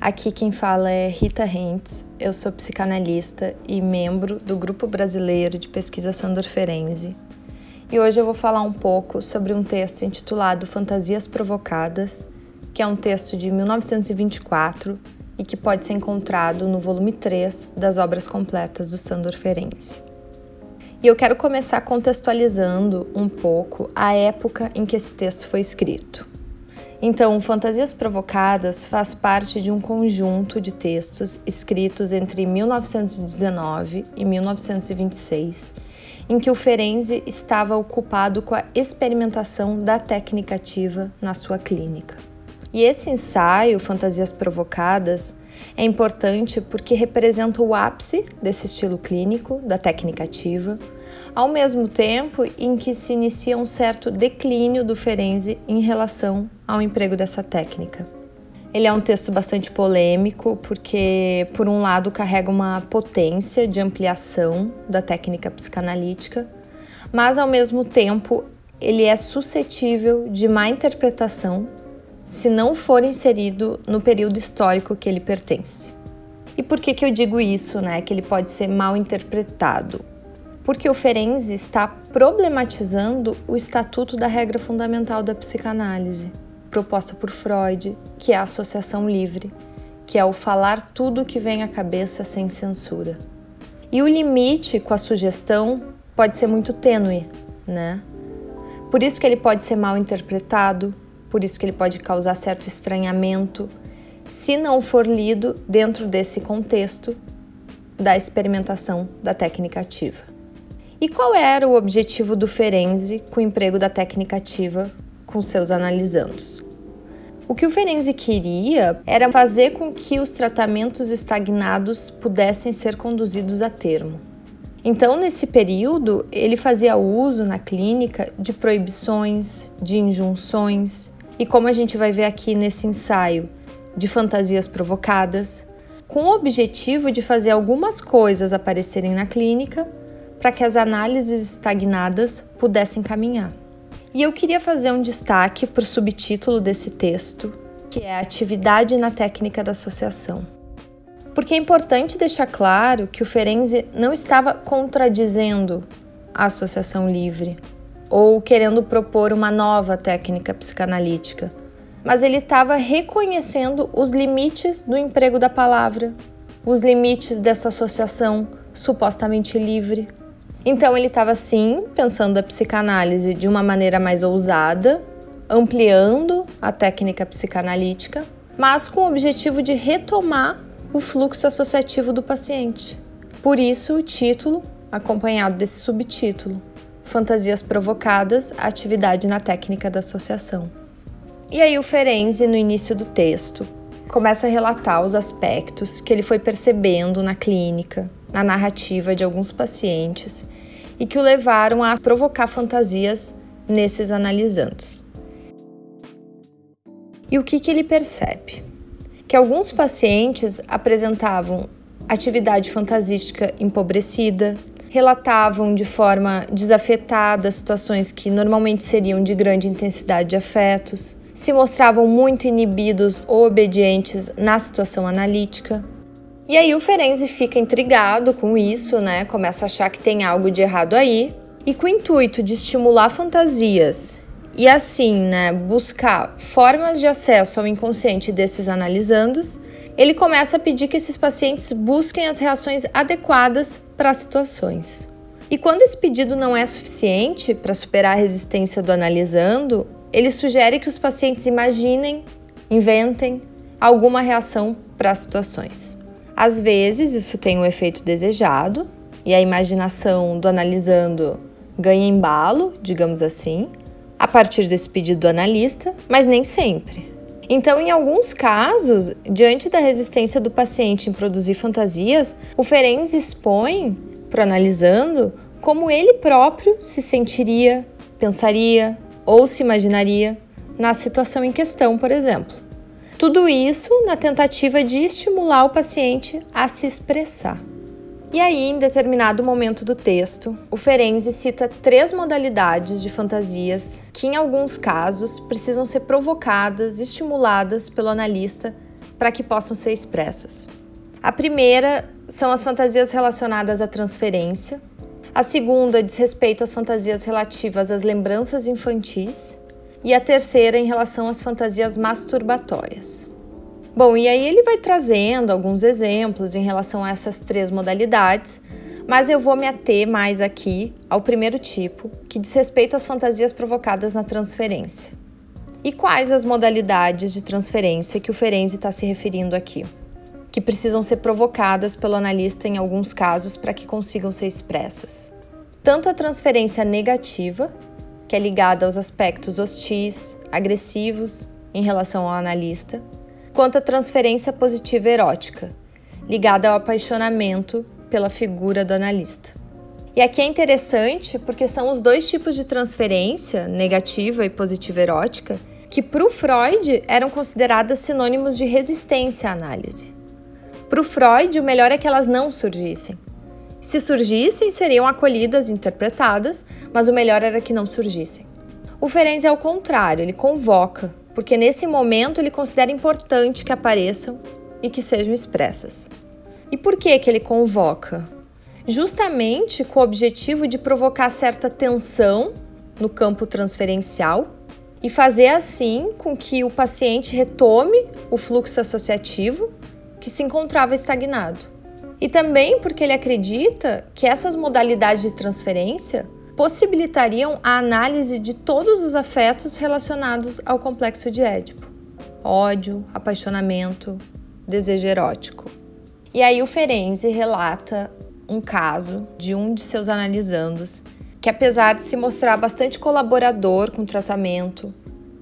aqui quem fala é Rita Rentz, eu sou psicanalista e membro do Grupo Brasileiro de Pesquisa Sandor Ferenzi. E hoje eu vou falar um pouco sobre um texto intitulado Fantasias Provocadas, que é um texto de 1924 e que pode ser encontrado no volume 3 das obras completas do Sandor Ferenczi. E eu quero começar contextualizando um pouco a época em que esse texto foi escrito. Então, Fantasias Provocadas faz parte de um conjunto de textos escritos entre 1919 e 1926, em que o Ferenczi estava ocupado com a experimentação da técnica ativa na sua clínica. E esse ensaio, Fantasias Provocadas, é importante porque representa o ápice desse estilo clínico, da técnica ativa, ao mesmo tempo em que se inicia um certo declínio do Ferenzi em relação ao emprego dessa técnica. Ele é um texto bastante polêmico porque, por um lado, carrega uma potência de ampliação da técnica psicanalítica, mas ao mesmo tempo ele é suscetível de má interpretação se não for inserido no período histórico que ele pertence. E por que, que eu digo isso, né? Que ele pode ser mal interpretado? Porque o Ferenczi está problematizando o estatuto da regra fundamental da psicanálise, proposta por Freud, que é a associação livre, que é o falar tudo que vem à cabeça sem censura. E o limite com a sugestão pode ser muito tênue, né? Por isso que ele pode ser mal interpretado, por isso que ele pode causar certo estranhamento se não for lido dentro desse contexto da experimentação da técnica ativa. E qual era o objetivo do Ferenzi com o emprego da técnica ativa com seus analisandos? O que o Ferenzi queria era fazer com que os tratamentos estagnados pudessem ser conduzidos a termo. Então, nesse período, ele fazia uso na clínica de proibições, de injunções, e como a gente vai ver aqui nesse ensaio, de fantasias provocadas, com o objetivo de fazer algumas coisas aparecerem na clínica para que as análises estagnadas pudessem caminhar. E eu queria fazer um destaque para o subtítulo desse texto, que é Atividade na Técnica da Associação. Porque é importante deixar claro que o Ferenzi não estava contradizendo a associação livre, ou querendo propor uma nova técnica psicanalítica, mas ele estava reconhecendo os limites do emprego da palavra, os limites dessa associação supostamente livre. Então ele estava sim pensando a psicanálise de uma maneira mais ousada, ampliando a técnica psicanalítica, mas com o objetivo de retomar o fluxo associativo do paciente. Por isso o título, acompanhado desse subtítulo, fantasias provocadas, atividade na técnica da associação. E aí o Ferenzi, no início do texto, começa a relatar os aspectos que ele foi percebendo na clínica, na narrativa de alguns pacientes e que o levaram a provocar fantasias nesses analisandos. E o que, que ele percebe? Que alguns pacientes apresentavam atividade fantasística empobrecida, relatavam de forma desafetada situações que normalmente seriam de grande intensidade de afetos, se mostravam muito inibidos ou obedientes na situação analítica. E aí o Ferenzi fica intrigado com isso, né? Começa a achar que tem algo de errado aí, e com o intuito de estimular fantasias e assim, né, buscar formas de acesso ao inconsciente desses analisandos, ele começa a pedir que esses pacientes busquem as reações adequadas para as situações. E quando esse pedido não é suficiente para superar a resistência do analisando, ele sugere que os pacientes imaginem, inventem alguma reação para as situações. Às vezes, isso tem um efeito desejado e a imaginação do analisando ganha embalo, digamos assim, a partir desse pedido do analista, mas nem sempre. Então, em alguns casos, diante da resistência do paciente em produzir fantasias, o Ferenc expõe, proanalisando, como ele próprio se sentiria, pensaria ou se imaginaria na situação em questão, por exemplo. Tudo isso na tentativa de estimular o paciente a se expressar. E aí, em determinado momento do texto, o Ferenczi cita três modalidades de fantasias que, em alguns casos, precisam ser provocadas, estimuladas pelo analista para que possam ser expressas. A primeira são as fantasias relacionadas à transferência. A segunda diz respeito às fantasias relativas às lembranças infantis. E a terceira em relação às fantasias masturbatórias. Bom, e aí ele vai trazendo alguns exemplos em relação a essas três modalidades, mas eu vou me ater mais aqui ao primeiro tipo, que diz respeito às fantasias provocadas na transferência. E quais as modalidades de transferência que o Ferenzi está se referindo aqui? Que precisam ser provocadas pelo analista em alguns casos para que consigam ser expressas. Tanto a transferência negativa, que é ligada aos aspectos hostis, agressivos em relação ao analista, quanto à transferência positiva erótica, ligada ao apaixonamento pela figura do analista. E aqui é interessante porque são os dois tipos de transferência, negativa e positiva erótica, que para o Freud eram consideradas sinônimos de resistência à análise. Para o Freud, o melhor é que elas não surgissem. Se surgissem, seriam acolhidas e interpretadas, mas o melhor era que não surgissem. O Ferenc é o contrário, ele convoca, porque nesse momento ele considera importante que apareçam e que sejam expressas. E por que que ele convoca? Justamente com o objetivo de provocar certa tensão no campo transferencial e fazer assim com que o paciente retome o fluxo associativo que se encontrava estagnado. E também porque ele acredita que essas modalidades de transferência possibilitariam a análise de todos os afetos relacionados ao complexo de Édipo: ódio, apaixonamento, desejo erótico. E aí o Ferenzi relata um caso de um de seus analisandos que, apesar de se mostrar bastante colaborador com o tratamento,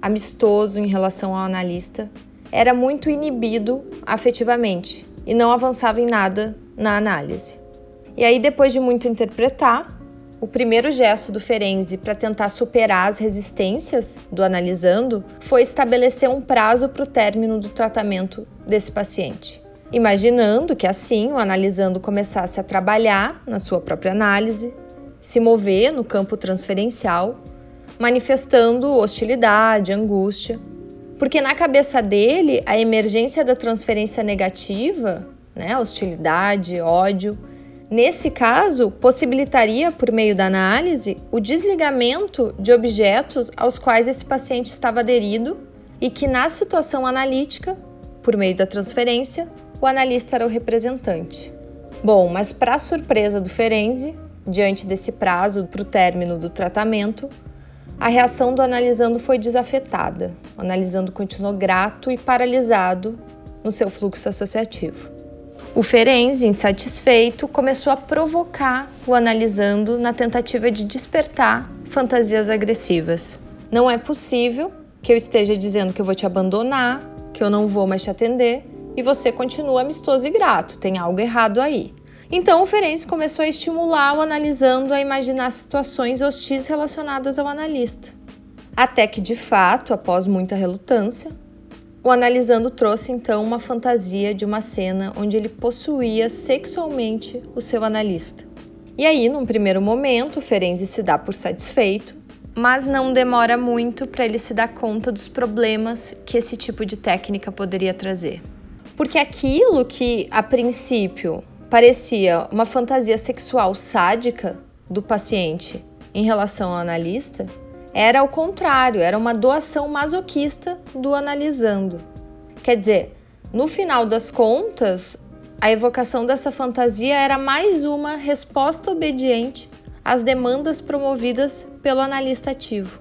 amistoso em relação ao analista, era muito inibido afetivamente e não avançava em nada na análise. E aí, depois de muito interpretar, o primeiro gesto do Ferenzi para tentar superar as resistências do analisando foi estabelecer um prazo para o término do tratamento desse paciente. Imaginando que assim o analisando começasse a trabalhar na sua própria análise, se mover no campo transferencial, manifestando hostilidade, angústia. Porque na cabeça dele, a emergência da transferência negativa, né, hostilidade, ódio, Nesse caso, possibilitaria, por meio da análise, o desligamento de objetos aos quais esse paciente estava aderido e que, na situação analítica, por meio da transferência, o analista era o representante. Bom, mas para surpresa do Ferenzi, diante desse prazo para o término do tratamento, a reação do analisando foi desafetada. O analisando continuou grato e paralisado no seu fluxo associativo. O Ferenzi, insatisfeito, começou a provocar o analisando na tentativa de despertar fantasias agressivas. Não é possível que eu esteja dizendo que eu vou te abandonar, que eu não vou mais te atender e você continua amistoso e grato. Tem algo errado aí. Então o Ferenzi começou a estimular o analisando a imaginar situações hostis relacionadas ao analista. Até que, de fato, após muita relutância, o Analisando trouxe então uma fantasia de uma cena onde ele possuía sexualmente o seu analista. E aí, num primeiro momento, Ferenzi se dá por satisfeito, mas não demora muito para ele se dar conta dos problemas que esse tipo de técnica poderia trazer. Porque aquilo que, a princípio, parecia uma fantasia sexual sádica do paciente em relação ao analista, era o contrário, era uma doação masoquista do analisando. Quer dizer, no final das contas, a evocação dessa fantasia era mais uma resposta obediente às demandas promovidas pelo analista ativo.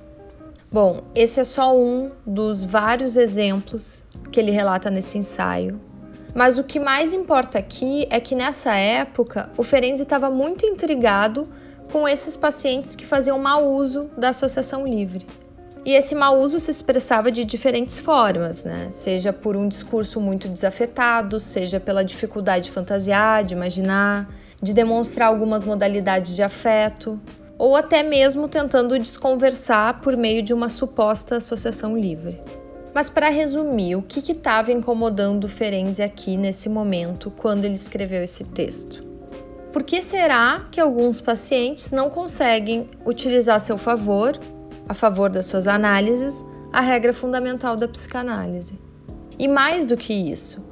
Bom, esse é só um dos vários exemplos que ele relata nesse ensaio. Mas o que mais importa aqui é que nessa época o Ferenzi estava muito intrigado com esses pacientes que faziam mau uso da associação livre. E esse mau uso se expressava de diferentes formas, né? Seja por um discurso muito desafetado, seja pela dificuldade de fantasiar, de imaginar, de demonstrar algumas modalidades de afeto, ou até mesmo tentando desconversar por meio de uma suposta associação livre. Mas para resumir, o que estava incomodando Ferenzi aqui nesse momento quando ele escreveu esse texto? Por que será que alguns pacientes não conseguem utilizar a seu favor, a favor das suas análises, a regra fundamental da psicanálise? E mais do que isso,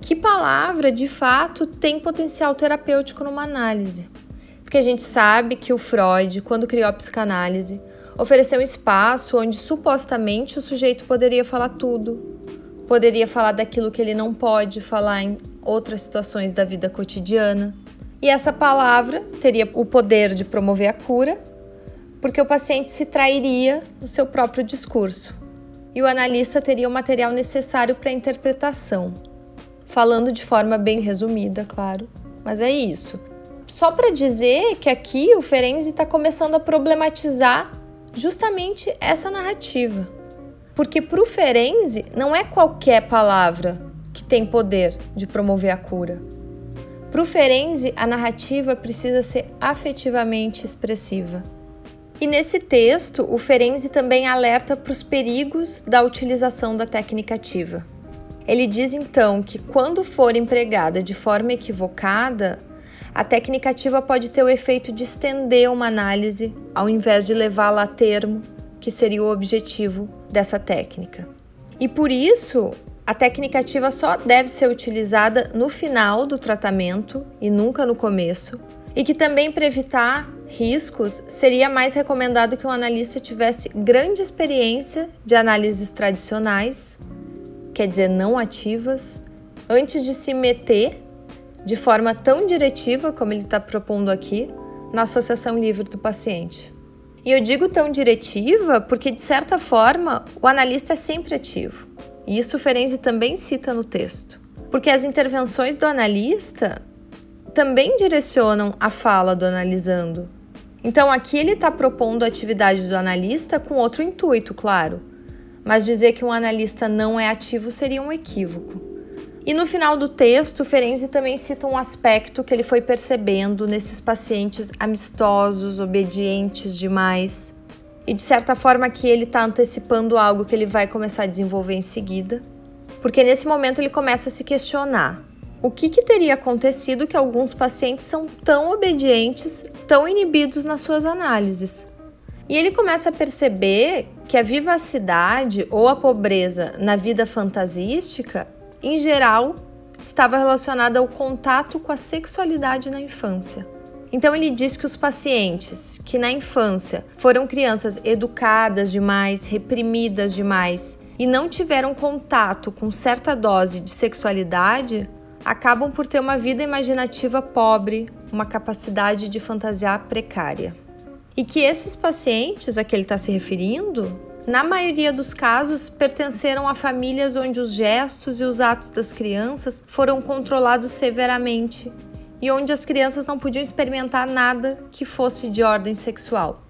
que palavra de fato tem potencial terapêutico numa análise? Porque a gente sabe que o Freud, quando criou a psicanálise, ofereceu um espaço onde supostamente o sujeito poderia falar tudo, poderia falar daquilo que ele não pode falar em outras situações da vida cotidiana. E essa palavra teria o poder de promover a cura, porque o paciente se trairia no seu próprio discurso. E o analista teria o material necessário para a interpretação. Falando de forma bem resumida, claro, mas é isso. Só para dizer que aqui o Ferenzi está começando a problematizar justamente essa narrativa. Porque para o Ferenzi não é qualquer palavra que tem poder de promover a cura. Para o Ferenzi, a narrativa precisa ser afetivamente expressiva. E nesse texto, o Ferenzi também alerta para os perigos da utilização da técnica ativa. Ele diz então que quando for empregada de forma equivocada, a técnica ativa pode ter o efeito de estender uma análise ao invés de levá-la a termo, que seria o objetivo dessa técnica. E por isso, a técnica ativa só deve ser utilizada no final do tratamento e nunca no começo, e que também para evitar riscos, seria mais recomendado que o analista tivesse grande experiência de análises tradicionais, quer dizer, não ativas, antes de se meter de forma tão diretiva como ele está propondo aqui na associação livre do paciente. E eu digo tão diretiva porque, de certa forma, o analista é sempre ativo. E isso Ferenzi também cita no texto. Porque as intervenções do analista também direcionam a fala do analisando. Então, aqui ele está propondo a atividade do analista com outro intuito, claro. Mas dizer que um analista não é ativo seria um equívoco. E no final do texto, Ferenzi também cita um aspecto que ele foi percebendo nesses pacientes amistosos, obedientes demais. E de certa forma que ele está antecipando algo que ele vai começar a desenvolver em seguida. Porque nesse momento ele começa a se questionar: o que, que teria acontecido que alguns pacientes são tão obedientes, tão inibidos nas suas análises? E ele começa a perceber que a vivacidade ou a pobreza na vida fantasística em geral, estava relacionada ao contato com a sexualidade na infância. Então ele diz que os pacientes que na infância foram crianças educadas demais, reprimidas demais e não tiveram contato com certa dose de sexualidade, acabam por ter uma vida imaginativa pobre, uma capacidade de fantasiar precária. E que esses pacientes a que ele está se referindo na maioria dos casos, pertenceram a famílias onde os gestos e os atos das crianças foram controlados severamente e onde as crianças não podiam experimentar nada que fosse de ordem sexual.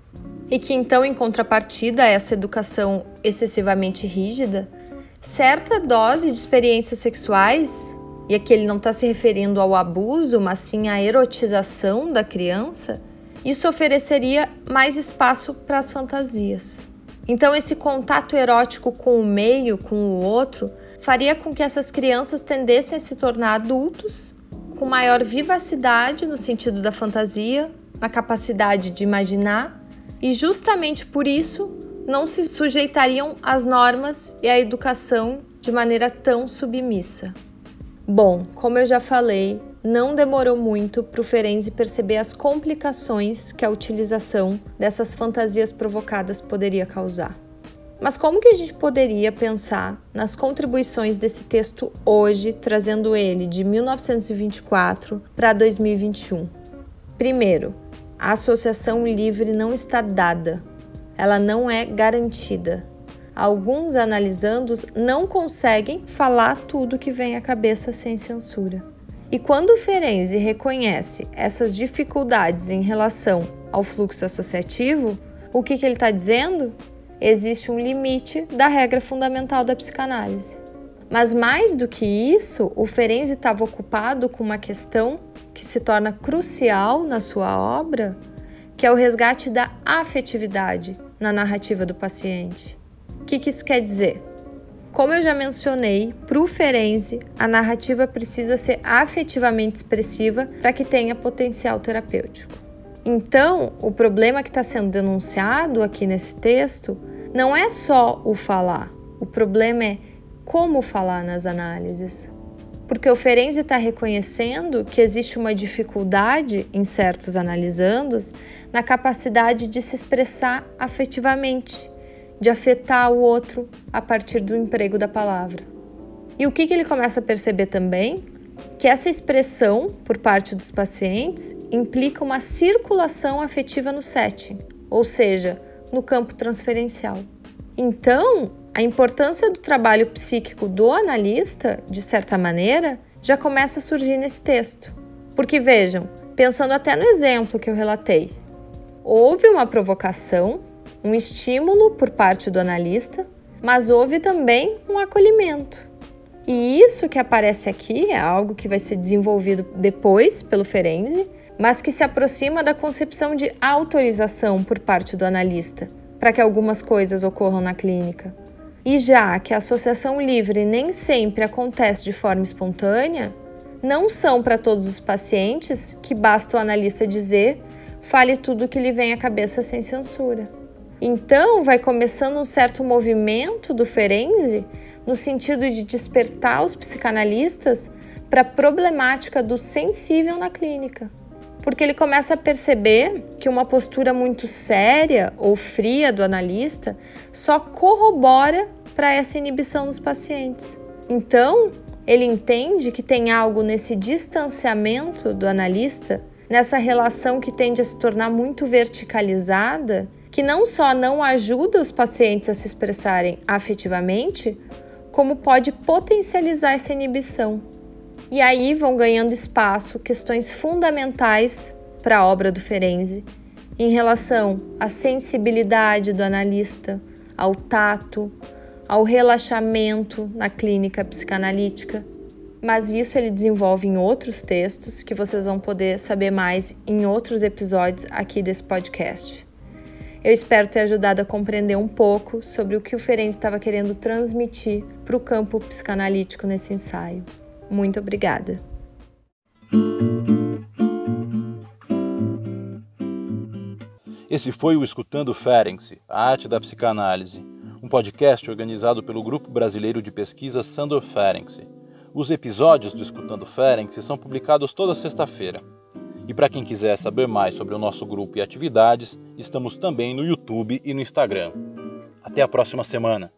E que então, em contrapartida a essa educação excessivamente rígida, certa dose de experiências sexuais, e aqui ele não está se referindo ao abuso, mas sim à erotização da criança, isso ofereceria mais espaço para as fantasias. Então, esse contato erótico com o meio, com o outro, faria com que essas crianças tendessem a se tornar adultos com maior vivacidade no sentido da fantasia, na capacidade de imaginar, e justamente por isso não se sujeitariam às normas e à educação de maneira tão submissa. Bom, como eu já falei, não demorou muito para o Ferenzi perceber as complicações que a utilização dessas fantasias provocadas poderia causar. Mas como que a gente poderia pensar nas contribuições desse texto hoje, trazendo ele de 1924 para 2021? Primeiro, a associação livre não está dada, ela não é garantida. Alguns analisandos não conseguem falar tudo que vem à cabeça sem censura. E quando Ferenzi reconhece essas dificuldades em relação ao fluxo associativo, o que, que ele está dizendo? existe um limite da regra fundamental da psicanálise. Mas mais do que isso, o Ferenczi estava ocupado com uma questão que se torna crucial na sua obra, que é o resgate da afetividade na narrativa do paciente. Que, que isso quer dizer? Como eu já mencionei, para o Ferenczi, a narrativa precisa ser afetivamente expressiva para que tenha potencial terapêutico. Então, o problema que está sendo denunciado aqui nesse texto não é só o falar, o problema é como falar nas análises. Porque o Ferenczi está reconhecendo que existe uma dificuldade em certos analisandos na capacidade de se expressar afetivamente, de afetar o outro a partir do emprego da palavra. E o que, que ele começa a perceber também? Que essa expressão por parte dos pacientes implica uma circulação afetiva no setting, ou seja, no campo transferencial. Então, a importância do trabalho psíquico do analista, de certa maneira, já começa a surgir nesse texto. Porque vejam, pensando até no exemplo que eu relatei, houve uma provocação, um estímulo por parte do analista, mas houve também um acolhimento. E isso que aparece aqui é algo que vai ser desenvolvido depois pelo Ferenzi, mas que se aproxima da concepção de autorização por parte do analista para que algumas coisas ocorram na clínica. E já que a associação livre nem sempre acontece de forma espontânea, não são para todos os pacientes que basta o analista dizer fale tudo o que lhe vem à cabeça sem censura. Então, vai começando um certo movimento do Ferenzi no sentido de despertar os psicanalistas para a problemática do sensível na clínica porque ele começa a perceber que uma postura muito séria ou fria do analista só corrobora para essa inibição nos pacientes. Então, ele entende que tem algo nesse distanciamento do analista, nessa relação que tende a se tornar muito verticalizada, que não só não ajuda os pacientes a se expressarem afetivamente, como pode potencializar essa inibição. E aí vão ganhando espaço questões fundamentais para a obra do Ferenzi em relação à sensibilidade do analista, ao tato, ao relaxamento na clínica psicanalítica. Mas isso ele desenvolve em outros textos que vocês vão poder saber mais em outros episódios aqui desse podcast. Eu espero ter ajudado a compreender um pouco sobre o que o Ferenc estava querendo transmitir para o campo psicanalítico nesse ensaio. Muito obrigada. Esse foi o Escutando Ferenczi, a arte da psicanálise, um podcast organizado pelo Grupo Brasileiro de Pesquisa Sandor Ferenczi. Os episódios do Escutando Ferenczi são publicados toda sexta-feira. E para quem quiser saber mais sobre o nosso grupo e atividades, estamos também no YouTube e no Instagram. Até a próxima semana!